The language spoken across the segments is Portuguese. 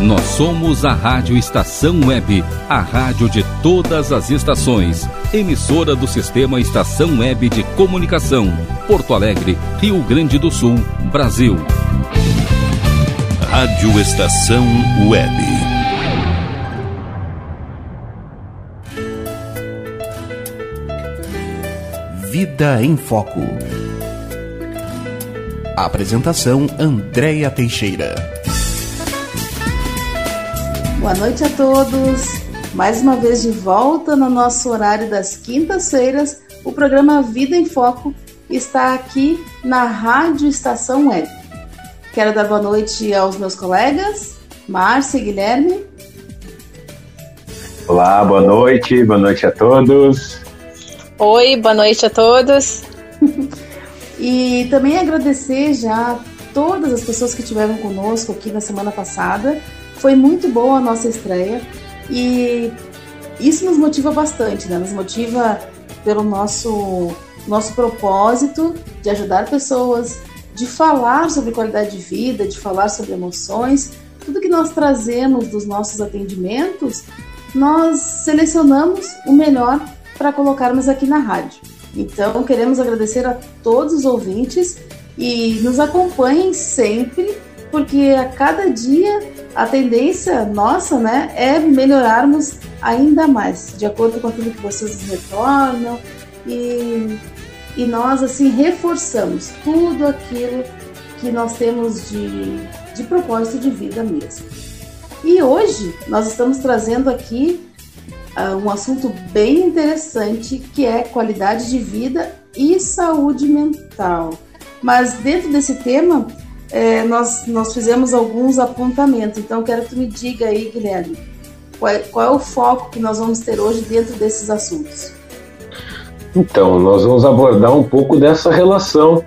Nós somos a Rádio Estação Web, a rádio de todas as estações. Emissora do Sistema Estação Web de Comunicação. Porto Alegre, Rio Grande do Sul, Brasil. Rádio Estação Web. Vida em Foco. apresentação Andréia Teixeira. Boa noite a todos. Mais uma vez de volta no nosso horário das quintas-feiras, o programa Vida em Foco está aqui na Rádio Estação Web. Quero dar boa noite aos meus colegas, Márcia e Guilherme. Olá, boa noite, boa noite a todos. Oi, boa noite a todos. e também agradecer já todas as pessoas que estiveram conosco aqui na semana passada foi muito boa a nossa estreia e isso nos motiva bastante, né? Nos motiva pelo nosso nosso propósito de ajudar pessoas, de falar sobre qualidade de vida, de falar sobre emoções, tudo que nós trazemos dos nossos atendimentos, nós selecionamos o melhor para colocarmos aqui na rádio. Então, queremos agradecer a todos os ouvintes e nos acompanhem sempre, porque a cada dia a tendência nossa, né, é melhorarmos ainda mais, de acordo com aquilo que vocês retornam e, e nós assim reforçamos tudo aquilo que nós temos de, de propósito de vida mesmo. E hoje nós estamos trazendo aqui uh, um assunto bem interessante que é qualidade de vida e saúde mental. Mas dentro desse tema é, nós, nós fizemos alguns apontamentos. Então, quero que tu me diga aí, Guilherme, qual é, qual é o foco que nós vamos ter hoje dentro desses assuntos? Então, nós vamos abordar um pouco dessa relação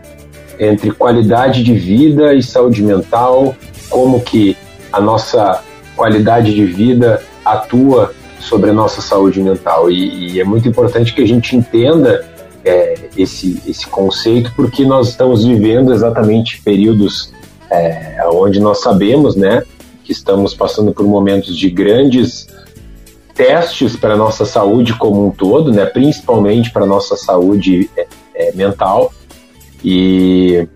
entre qualidade de vida e saúde mental, como que a nossa qualidade de vida atua sobre a nossa saúde mental. E, e é muito importante que a gente entenda é, esse, esse conceito, porque nós estamos vivendo exatamente períodos é, onde nós sabemos né, que estamos passando por momentos de grandes testes para a nossa saúde como um todo, né, principalmente para a nossa saúde é, é, mental. E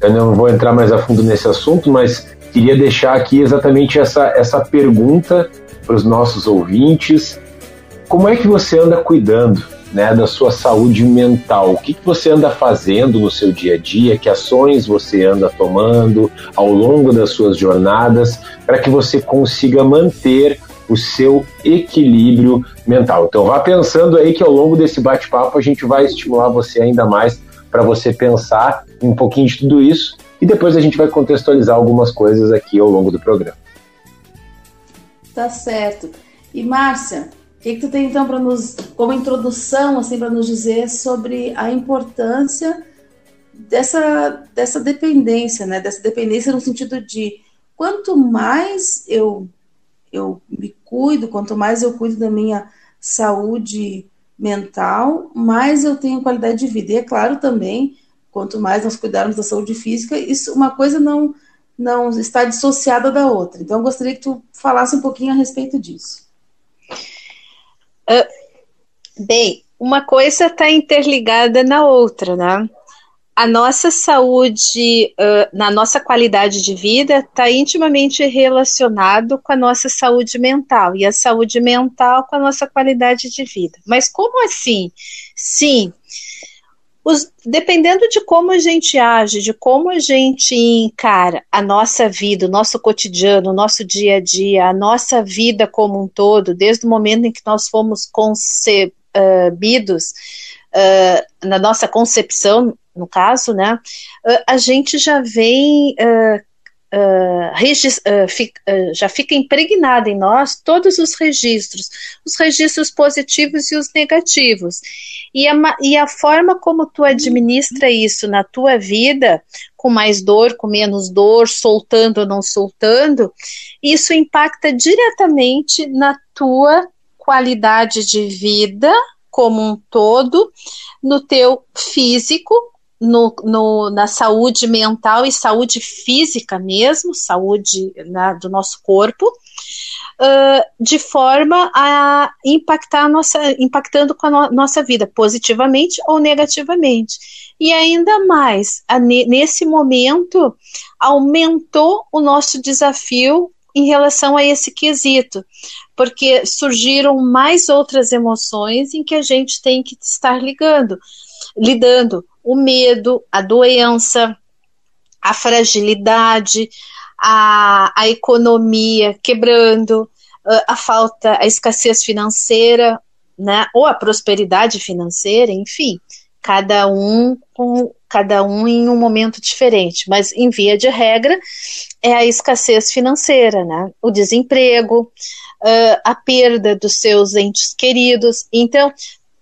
eu não vou entrar mais a fundo nesse assunto, mas queria deixar aqui exatamente essa, essa pergunta para os nossos ouvintes. Como é que você anda cuidando né, da sua saúde mental. O que, que você anda fazendo no seu dia a dia, que ações você anda tomando ao longo das suas jornadas para que você consiga manter o seu equilíbrio mental. Então vá pensando aí que ao longo desse bate-papo a gente vai estimular você ainda mais para você pensar um pouquinho de tudo isso e depois a gente vai contextualizar algumas coisas aqui ao longo do programa. Tá certo. E Márcia, que, que tu tem então para nos, como introdução, assim, para nos dizer sobre a importância dessa, dessa dependência, né? Dessa dependência no sentido de quanto mais eu eu me cuido, quanto mais eu cuido da minha saúde mental, mais eu tenho qualidade de vida. E é claro também, quanto mais nós cuidarmos da saúde física, isso uma coisa não não está dissociada da outra. Então eu gostaria que tu falasse um pouquinho a respeito disso. Bem, uma coisa está interligada na outra, né? A nossa saúde, uh, na nossa qualidade de vida, está intimamente relacionado com a nossa saúde mental e a saúde mental com a nossa qualidade de vida. Mas como assim? Sim, os, dependendo de como a gente age, de como a gente encara a nossa vida, o nosso cotidiano, o nosso dia a dia, a nossa vida como um todo, desde o momento em que nós fomos concebidos, uh, na nossa concepção, no caso, né, uh, a gente já vem uh, Uh, uh, fica, uh, já fica impregnada em nós todos os registros, os registros positivos e os negativos. E a, e a forma como tu administra isso na tua vida, com mais dor, com menos dor, soltando ou não soltando, isso impacta diretamente na tua qualidade de vida como um todo, no teu físico no, no, na saúde mental e saúde física mesmo, saúde né, do nosso corpo, uh, de forma a impactar a nossa, impactando com a no, nossa vida, positivamente ou negativamente. E ainda mais, a, nesse momento, aumentou o nosso desafio em relação a esse quesito, porque surgiram mais outras emoções em que a gente tem que estar ligando, lidando. O medo, a doença, a fragilidade, a, a economia quebrando, a falta, a escassez financeira, né, ou a prosperidade financeira, enfim, cada um com cada um em um momento diferente, mas em via de regra é a escassez financeira, né? O desemprego, uh, a perda dos seus entes queridos. Então,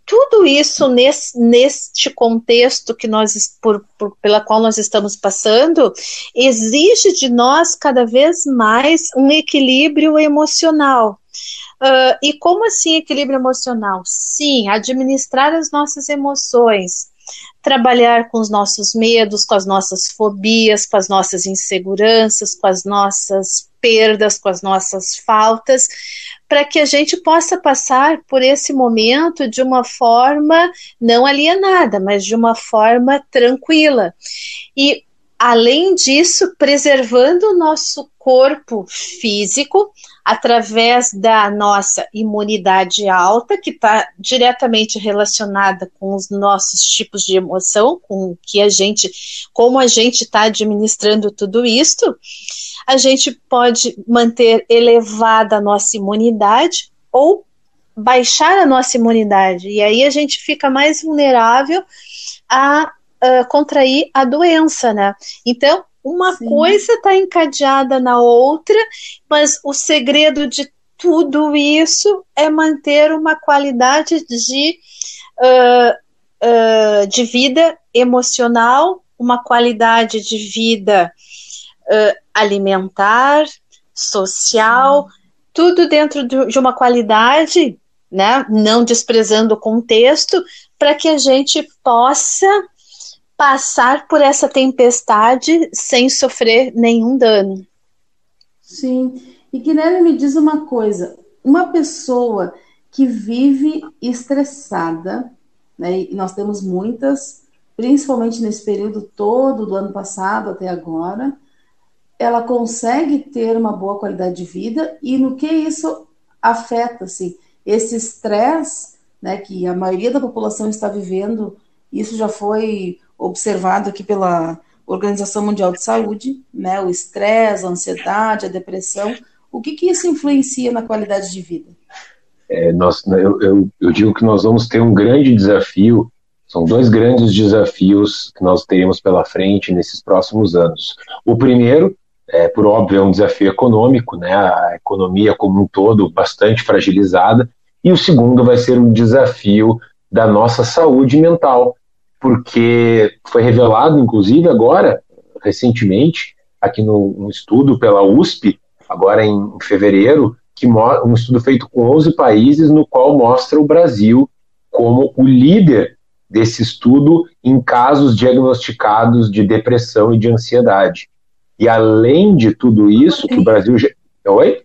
tudo isso nesse, neste contexto que nós por, por, pela qual nós estamos passando exige de nós cada vez mais um equilíbrio emocional. Uh, e como assim equilíbrio emocional? Sim, administrar as nossas emoções, trabalhar com os nossos medos, com as nossas fobias, com as nossas inseguranças, com as nossas perdas, com as nossas faltas, para que a gente possa passar por esse momento de uma forma não alienada, mas de uma forma tranquila. E além disso, preservando o nosso corpo físico através da nossa imunidade alta, que está diretamente relacionada com os nossos tipos de emoção, com que a gente, como a gente está administrando tudo isso, a gente pode manter elevada a nossa imunidade ou baixar a nossa imunidade. E aí a gente fica mais vulnerável a uh, contrair a doença, né? Então, uma Sim. coisa está encadeada na outra, mas o segredo de tudo isso é manter uma qualidade de, uh, uh, de vida emocional, uma qualidade de vida uh, alimentar, social, tudo dentro de uma qualidade, né, não desprezando o contexto, para que a gente possa passar por essa tempestade sem sofrer nenhum dano. Sim. E Guilherme me diz uma coisa: uma pessoa que vive estressada, né, e nós temos muitas, principalmente nesse período todo do ano passado até agora, ela consegue ter uma boa qualidade de vida e no que isso afeta, assim, esse estresse, né, que a maioria da população está vivendo, isso já foi observado aqui pela Organização Mundial de Saúde, né, o estresse, a ansiedade, a depressão, o que, que isso influencia na qualidade de vida? É, nós, eu, eu, eu, digo que nós vamos ter um grande desafio, são dois grandes desafios que nós teremos pela frente nesses próximos anos. O primeiro, é, por óbvio, é um desafio econômico, né, a economia como um todo bastante fragilizada, e o segundo vai ser um desafio da nossa saúde mental, porque foi revelado, inclusive, agora, recentemente, aqui no, no estudo pela USP, agora em, em fevereiro, que um estudo feito com 11 países, no qual mostra o Brasil como o líder desse estudo em casos diagnosticados de depressão e de ansiedade. E além de tudo isso, que o Brasil. Oi?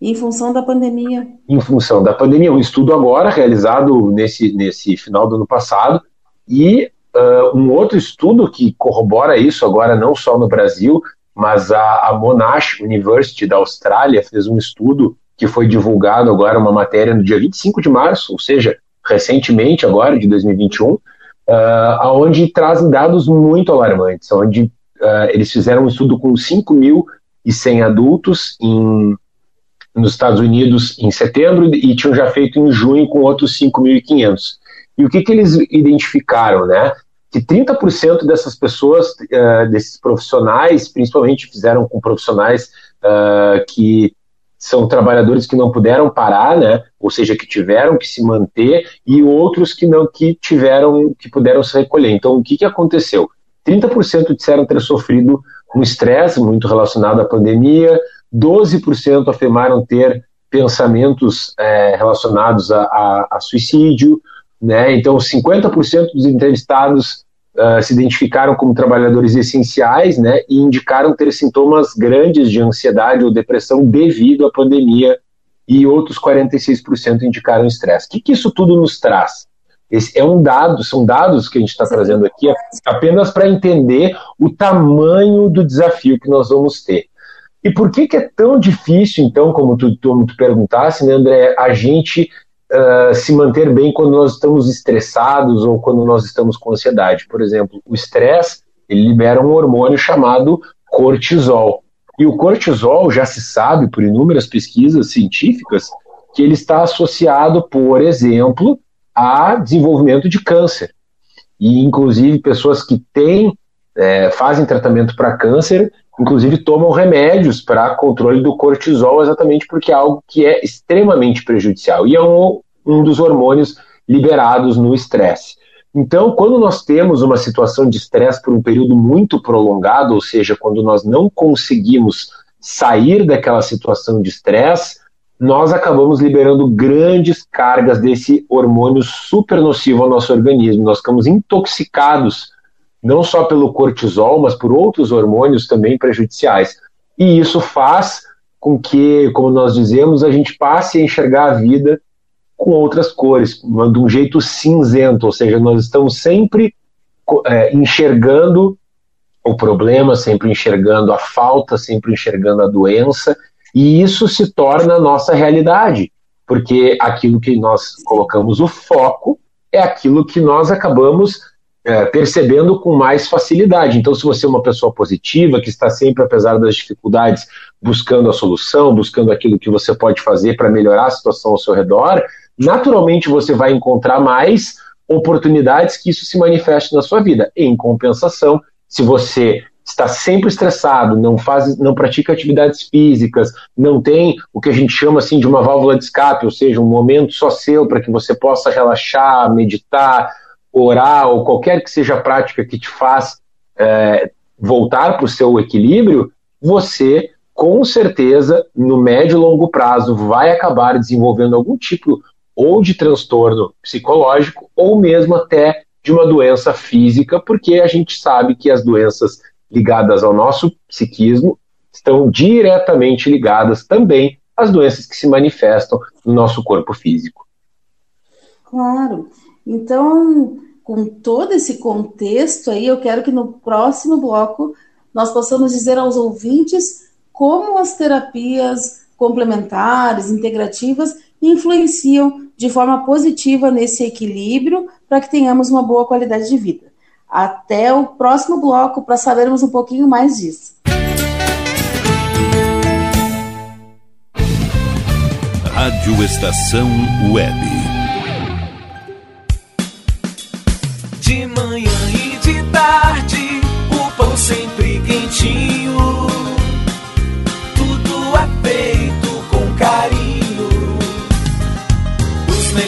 Em função da pandemia. Em função da pandemia. Um estudo agora, realizado nesse, nesse final do ano passado, e uh, um outro estudo que corrobora isso agora, não só no Brasil, mas a, a Monash University da Austrália fez um estudo que foi divulgado agora, uma matéria no dia 25 de março, ou seja, recentemente agora, de 2021, uh, onde trazem dados muito alarmantes, onde uh, eles fizeram um estudo com 5.100 adultos em, nos Estados Unidos em setembro e tinham já feito em junho com outros 5.500. E o que, que eles identificaram, né? Que 30% dessas pessoas, uh, desses profissionais, principalmente fizeram com profissionais uh, que são trabalhadores que não puderam parar, né? Ou seja, que tiveram que se manter e outros que não que tiveram que puderam se recolher. Então, o que, que aconteceu? 30% disseram ter sofrido um estresse muito relacionado à pandemia, 12% afirmaram ter pensamentos é, relacionados a, a, a suicídio, né? Então, 50% dos entrevistados uh, se identificaram como trabalhadores essenciais, né, e indicaram ter sintomas grandes de ansiedade ou depressão devido à pandemia, e outros 46% indicaram estresse. O que, que isso tudo nos traz? Esse é um dado, são dados que a gente está trazendo aqui apenas para entender o tamanho do desafio que nós vamos ter. E por que, que é tão difícil, então, como tu, tu, tu perguntasse, né, André, a gente uh, se manter bem quando nós estamos estressados ou quando nós estamos com ansiedade? Por exemplo, o estresse ele libera um hormônio chamado cortisol. E o cortisol já se sabe por inúmeras pesquisas científicas que ele está associado, por exemplo, a desenvolvimento de câncer. E, inclusive, pessoas que têm, é, fazem tratamento para câncer inclusive tomam remédios para controle do cortisol, exatamente porque é algo que é extremamente prejudicial e é um, um dos hormônios liberados no estresse. Então, quando nós temos uma situação de estresse por um período muito prolongado, ou seja, quando nós não conseguimos sair daquela situação de estresse, nós acabamos liberando grandes cargas desse hormônio super nocivo ao nosso organismo. Nós ficamos intoxicados não só pelo cortisol, mas por outros hormônios também prejudiciais. E isso faz com que, como nós dizemos, a gente passe a enxergar a vida com outras cores, de um jeito cinzento, ou seja, nós estamos sempre é, enxergando o problema, sempre enxergando a falta, sempre enxergando a doença, e isso se torna a nossa realidade, porque aquilo que nós colocamos o foco é aquilo que nós acabamos é, percebendo com mais facilidade. Então, se você é uma pessoa positiva, que está sempre, apesar das dificuldades, buscando a solução, buscando aquilo que você pode fazer para melhorar a situação ao seu redor, naturalmente você vai encontrar mais oportunidades que isso se manifeste na sua vida. Em compensação, se você está sempre estressado, não faz, não pratica atividades físicas, não tem o que a gente chama assim de uma válvula de escape, ou seja, um momento só seu para que você possa relaxar, meditar, orar ou qualquer que seja a prática que te faz é, voltar para o seu equilíbrio, você com certeza no médio e longo prazo vai acabar desenvolvendo algum tipo ou de transtorno psicológico ou mesmo até de uma doença física, porque a gente sabe que as doenças ligadas ao nosso psiquismo estão diretamente ligadas também às doenças que se manifestam no nosso corpo físico. Claro. Então, com todo esse contexto aí, eu quero que no próximo bloco nós possamos dizer aos ouvintes como as terapias complementares, integrativas, influenciam de forma positiva nesse equilíbrio para que tenhamos uma boa qualidade de vida. Até o próximo bloco para sabermos um pouquinho mais disso. Rádio Estação Web. De manhã e de tarde,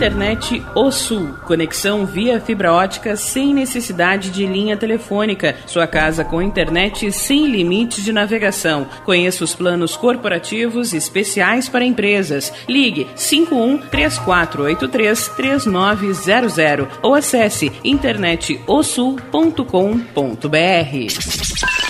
Internet O Sul. Conexão via fibra ótica sem necessidade de linha telefônica. Sua casa com internet sem limites de navegação. Conheça os planos corporativos especiais para empresas. Ligue 51 3483 3900 ou acesse internetosul.com.br.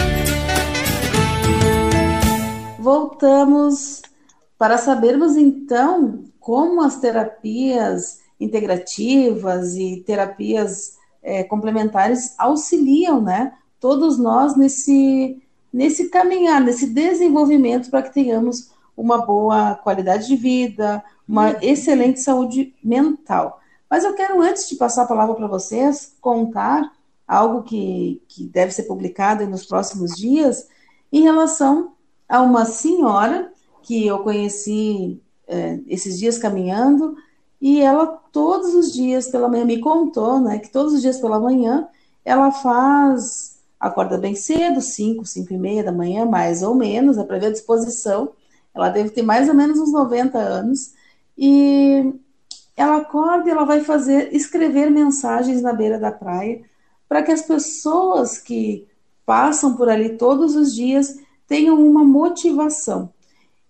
Voltamos para sabermos então como as terapias integrativas e terapias é, complementares auxiliam, né? Todos nós nesse, nesse caminhar, nesse desenvolvimento para que tenhamos uma boa qualidade de vida, uma excelente saúde mental. Mas eu quero, antes de passar a palavra para vocês, contar algo que, que deve ser publicado nos próximos dias em relação a uma senhora que eu conheci é, esses dias caminhando e ela todos os dias pela manhã me contou, né, que todos os dias pela manhã ela faz, acorda bem cedo, 5, 5 e meia da manhã, mais ou menos, é para ver a disposição, ela deve ter mais ou menos uns 90 anos, e ela acorda e ela vai fazer, escrever mensagens na beira da praia, para que as pessoas que passam por ali todos os dias tenham uma motivação.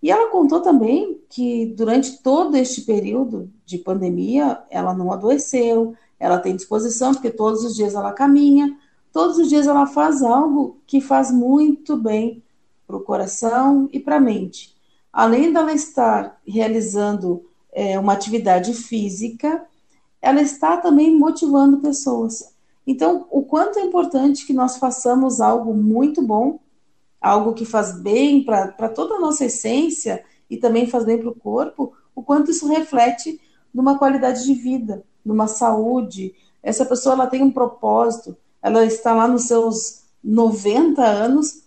E ela contou também que durante todo este período de pandemia, ela não adoeceu, ela tem disposição, porque todos os dias ela caminha, todos os dias ela faz algo que faz muito bem para o coração e para a mente. Além dela estar realizando é, uma atividade física, ela está também motivando pessoas. Então, o quanto é importante que nós façamos algo muito bom algo que faz bem para toda a nossa essência e também faz bem para o corpo, o quanto isso reflete numa qualidade de vida, numa saúde. Essa pessoa ela tem um propósito, ela está lá nos seus 90 anos.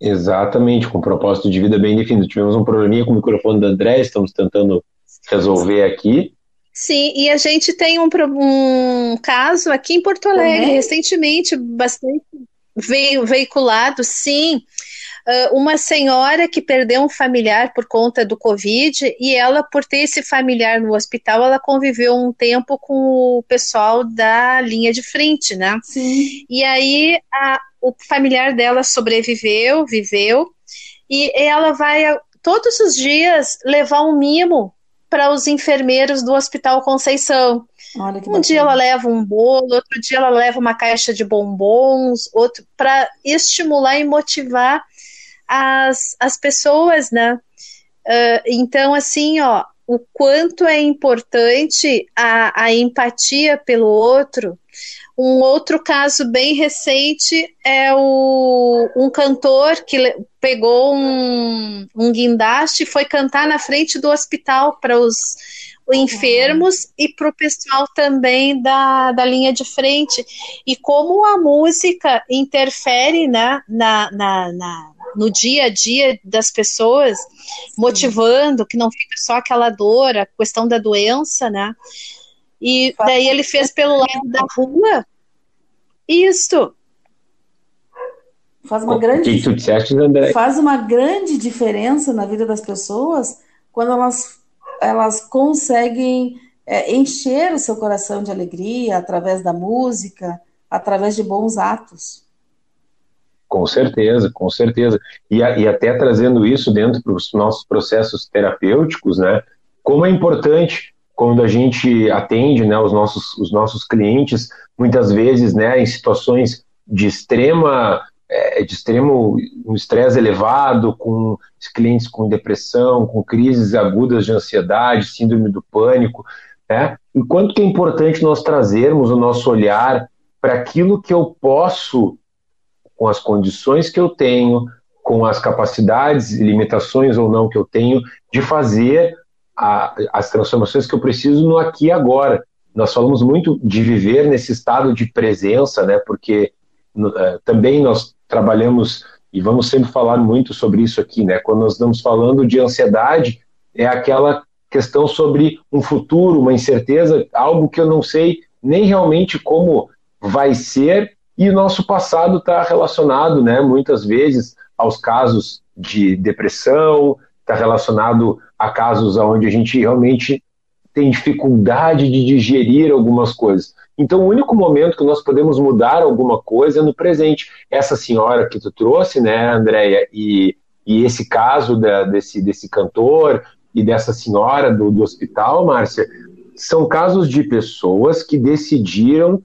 Exatamente, com um propósito de vida bem definido. Tivemos um probleminha com o microfone da André, estamos tentando resolver aqui. Sim, e a gente tem um, um caso aqui em Porto Alegre, uhum. recentemente, bastante veiculado, sim, uma senhora que perdeu um familiar por conta do Covid e ela, por ter esse familiar no hospital, ela conviveu um tempo com o pessoal da linha de frente, né? Sim. E aí a, o familiar dela sobreviveu, viveu, e ela vai todos os dias levar um mimo para os enfermeiros do Hospital Conceição. um dia ela leva um bolo, outro dia ela leva uma caixa de bombons, outro para estimular e motivar as, as pessoas, né? Uh, então, assim, ó, o quanto é importante a, a empatia pelo outro. Um outro caso bem recente é o, um cantor que pegou um, um guindaste e foi cantar na frente do hospital para os enfermos e para o pessoal também da, da linha de frente. E como a música interfere né, na, na, na no dia a dia das pessoas, motivando, que não fica só aquela dor, a questão da doença, né? E daí ele fez pelo lado da rua. Isso. faz uma grande que tu disseste, André? faz uma grande diferença na vida das pessoas quando elas elas conseguem é, encher o seu coração de alegria através da música, através de bons atos. Com certeza, com certeza. E, e até trazendo isso dentro dos nossos processos terapêuticos, né? Como é importante quando a gente atende, né, os nossos, os nossos clientes, muitas vezes, né, em situações de extrema é, de extremo um estresse elevado, com clientes com depressão, com crises agudas de ansiedade, síndrome do pânico, né? E quanto que é importante nós trazermos o nosso olhar para aquilo que eu posso, com as condições que eu tenho, com as capacidades e limitações ou não que eu tenho, de fazer a, as transformações que eu preciso no aqui e agora. Nós falamos muito de viver nesse estado de presença, né? Porque uh, também nós trabalhamos e vamos sempre falar muito sobre isso aqui, né? Quando nós estamos falando de ansiedade, é aquela questão sobre um futuro, uma incerteza, algo que eu não sei nem realmente como vai ser, e o nosso passado está relacionado, né, muitas vezes, aos casos de depressão, está relacionado a casos onde a gente realmente tem dificuldade de digerir algumas coisas. Então, o único momento que nós podemos mudar alguma coisa é no presente. Essa senhora que tu trouxe, né, Andréia, e, e esse caso da, desse, desse cantor e dessa senhora do, do hospital, Márcia, são casos de pessoas que decidiram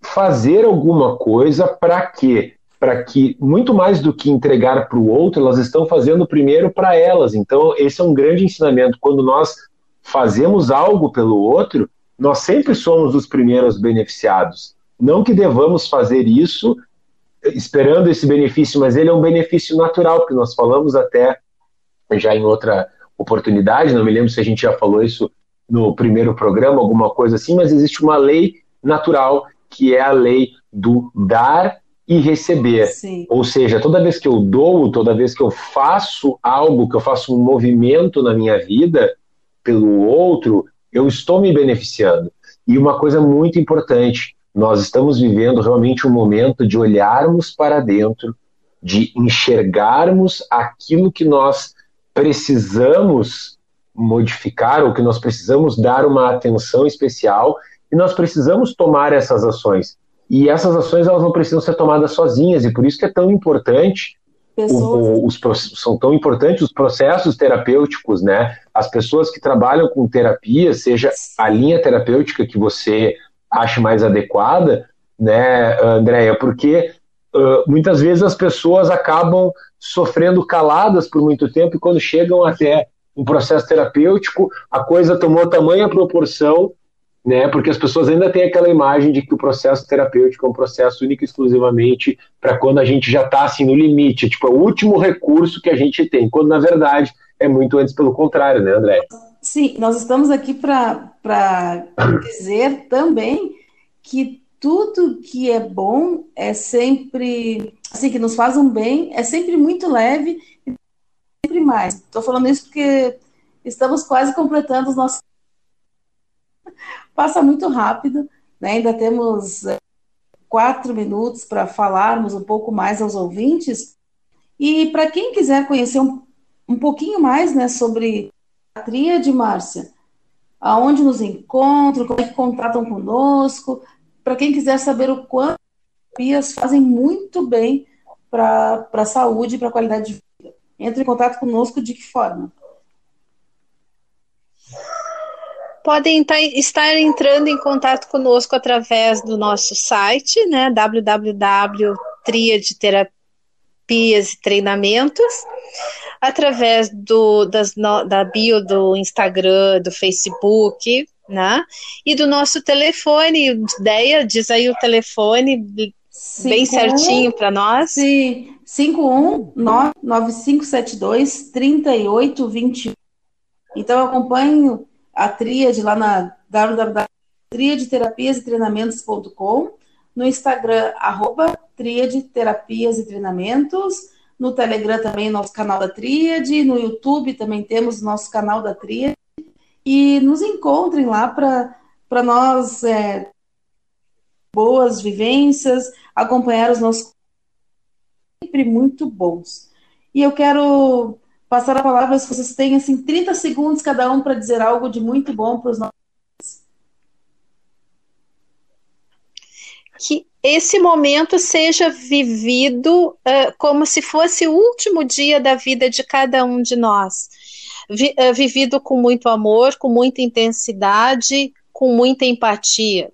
fazer alguma coisa para quê? Para que, muito mais do que entregar para o outro, elas estão fazendo primeiro para elas. Então, esse é um grande ensinamento. Quando nós fazemos algo pelo outro, nós sempre somos os primeiros beneficiados. Não que devamos fazer isso esperando esse benefício, mas ele é um benefício natural, porque nós falamos até já em outra oportunidade, não me lembro se a gente já falou isso no primeiro programa, alguma coisa assim, mas existe uma lei natural que é a lei do dar e receber. Sim. Ou seja, toda vez que eu dou, toda vez que eu faço algo, que eu faço um movimento na minha vida pelo outro, eu estou me beneficiando. E uma coisa muito importante, nós estamos vivendo realmente um momento de olharmos para dentro, de enxergarmos aquilo que nós precisamos modificar ou que nós precisamos dar uma atenção especial e nós precisamos tomar essas ações. E essas ações elas não precisam ser tomadas sozinhas e por isso que é tão importante o, os, são tão importantes os processos terapêuticos, né? As pessoas que trabalham com terapia, seja a linha terapêutica que você ache mais adequada, né, Andréia? Porque uh, muitas vezes as pessoas acabam sofrendo caladas por muito tempo e quando chegam até um processo terapêutico, a coisa tomou tamanha proporção né? Porque as pessoas ainda têm aquela imagem de que o processo terapêutico é um processo único e exclusivamente para quando a gente já está assim no limite, tipo, é o último recurso que a gente tem, quando na verdade é muito antes pelo contrário, né, André? Sim, nós estamos aqui para dizer também que tudo que é bom é sempre, assim, que nos faz um bem, é sempre muito leve e sempre mais. Estou falando isso porque estamos quase completando os nossos passa muito rápido, né? ainda temos é, quatro minutos para falarmos um pouco mais aos ouvintes. E para quem quiser conhecer um, um pouquinho mais né, sobre a tríade, Márcia, aonde nos encontram, como é que contatam conosco, para quem quiser saber o quanto as terapias fazem muito bem para a saúde e para a qualidade de vida. Entre em contato conosco de que forma? Podem tá, estar entrando em contato conosco através do nosso site, né, www.triadterapias e treinamentos, através do, das, da bio do Instagram, do Facebook, né, e do nosso telefone, ideia, diz aí o telefone Cinco, bem certinho para nós. Sim, 5199572 3821. Então, eu acompanho a tríade lá na www.triadeterapiasetreinamentos.com, no Instagram, arroba Tríade Terapias e Treinamentos, no Telegram também nosso canal da Tríade, no YouTube também temos nosso canal da Tríade, e nos encontrem lá para nós é, boas vivências, acompanhar os nossos sempre muito bons. E eu quero passar a palavra, se vocês têm assim 30 segundos cada um para dizer algo de muito bom para os nossos que esse momento seja vivido uh, como se fosse o último dia da vida de cada um de nós. Vi, uh, vivido com muito amor, com muita intensidade, com muita empatia.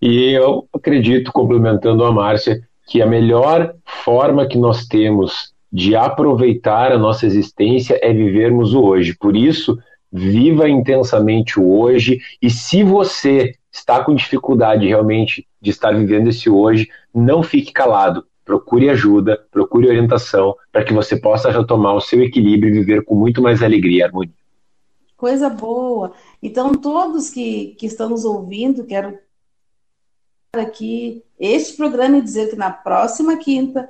E eu acredito, complementando a Márcia, que a melhor forma que nós temos de aproveitar a nossa existência é vivermos o hoje. Por isso, viva intensamente o hoje e se você está com dificuldade realmente de estar vivendo esse hoje, não fique calado. Procure ajuda, procure orientação para que você possa retomar o seu equilíbrio e viver com muito mais alegria e harmonia. Coisa boa. Então, todos que, que estão nos ouvindo, quero aqui este programa e dizer que na próxima quinta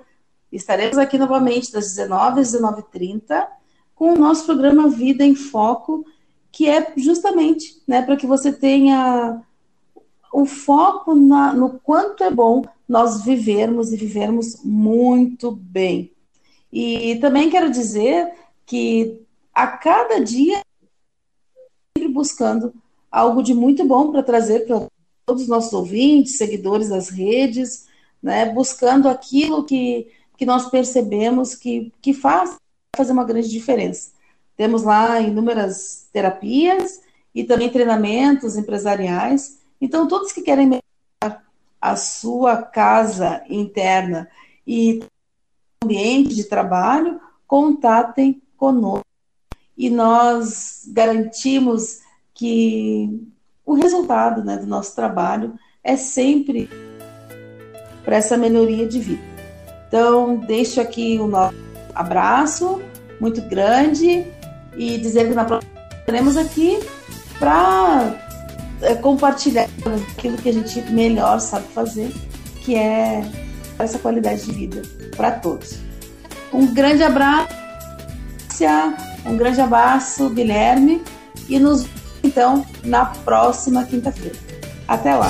estaremos aqui novamente das 19 às 19h30 com o nosso programa Vida em Foco, que é justamente né, para que você tenha o foco na, no quanto é bom nós vivermos e vivermos muito bem. E também quero dizer que a cada dia sempre buscando algo de muito bom para trazer para todos os nossos ouvintes, seguidores das redes, né, buscando aquilo que, que nós percebemos que, que faz fazer uma grande diferença. Temos lá inúmeras terapias e também treinamentos empresariais então, todos que querem melhorar a sua casa interna e ambiente de trabalho, contatem conosco. E nós garantimos que o resultado né, do nosso trabalho é sempre para essa melhoria de vida. Então, deixo aqui o nosso abraço muito grande e dizer que na próxima estaremos aqui para é, compartilhar aquilo que a gente melhor sabe fazer, que é essa qualidade de vida para todos. Um grande abraço, um grande abraço, Guilherme, e nos então na próxima quinta-feira. Até lá!